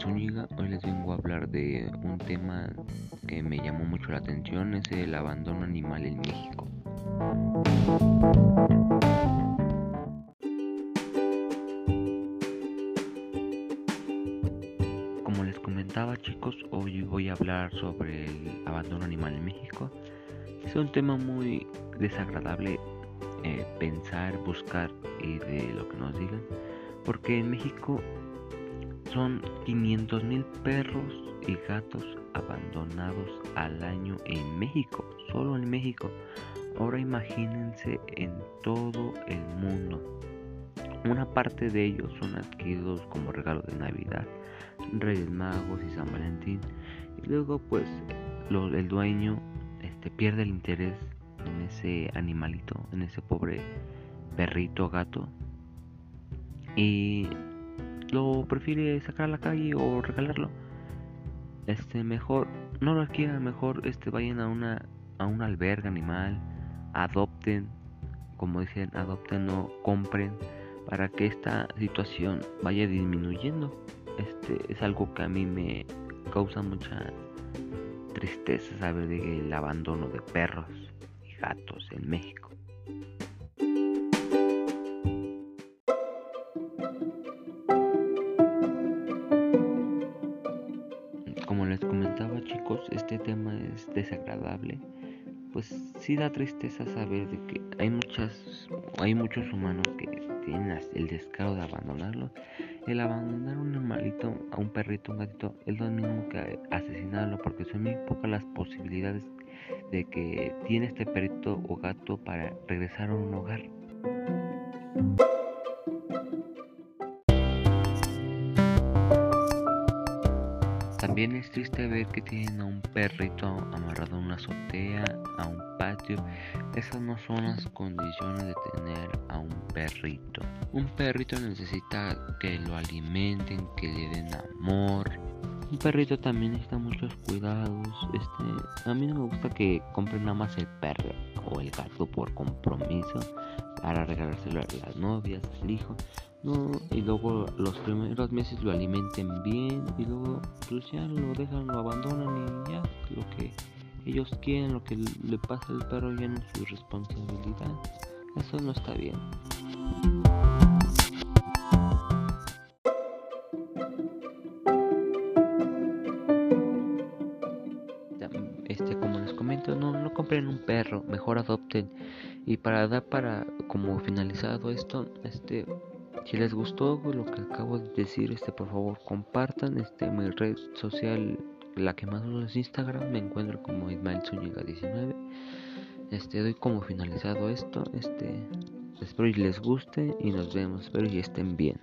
Zúñiga. Hoy les vengo a hablar de un tema que me llamó mucho la atención, es el abandono animal en México. Como les comentaba chicos, hoy voy a hablar sobre el abandono animal en México. Es un tema muy desagradable eh, pensar, buscar y de lo que nos digan, porque en México son 500 mil perros y gatos abandonados al año en México, solo en México. Ahora imagínense en todo el mundo. Una parte de ellos son adquiridos como regalo de Navidad, Reyes Magos y San Valentín. Y luego pues el dueño este, pierde el interés en ese animalito, en ese pobre perrito gato. Y lo prefiere sacar a la calle o regalarlo. Este mejor no lo quieran, mejor este vayan a una a un albergue animal, adopten, como dicen, adopten o compren para que esta situación vaya disminuyendo. Este es algo que a mí me causa mucha tristeza saber del abandono de perros y gatos en México. Comentaba chicos, este tema es desagradable. Pues sí da tristeza saber de que hay muchas, hay muchos humanos que tienen el descaro de abandonarlo. El abandonar un animalito, a un perrito, un gatito, es lo mismo que asesinarlo, porque son muy pocas las posibilidades de que tiene este perrito o gato para regresar a un hogar. También es triste ver que tienen a un perrito amarrado a una azotea, a un patio. Esas no son las condiciones de tener a un perrito. Un perrito necesita que lo alimenten, que le den amor. Un perrito también necesita muchos cuidados. Este, a mí no me gusta que compren nada más el perro o el gato por compromiso para regalárselo a las novias, al hijo. No, y luego los primeros meses lo alimenten bien y luego pues ya lo dejan, lo abandonan y ya lo que ellos quieren, lo que le pasa al perro ya no es su responsabilidad. Eso no está bien. Este, como les comento, no, no compren un perro, mejor adopten. Y para dar para como finalizado esto, este si les gustó lo que acabo de decir, este por favor compartan este mi red social la que más uso es Instagram, me encuentro como Ismael Zúñiga 19. Este doy como finalizado esto, este espero y les guste y nos vemos, espero y estén bien.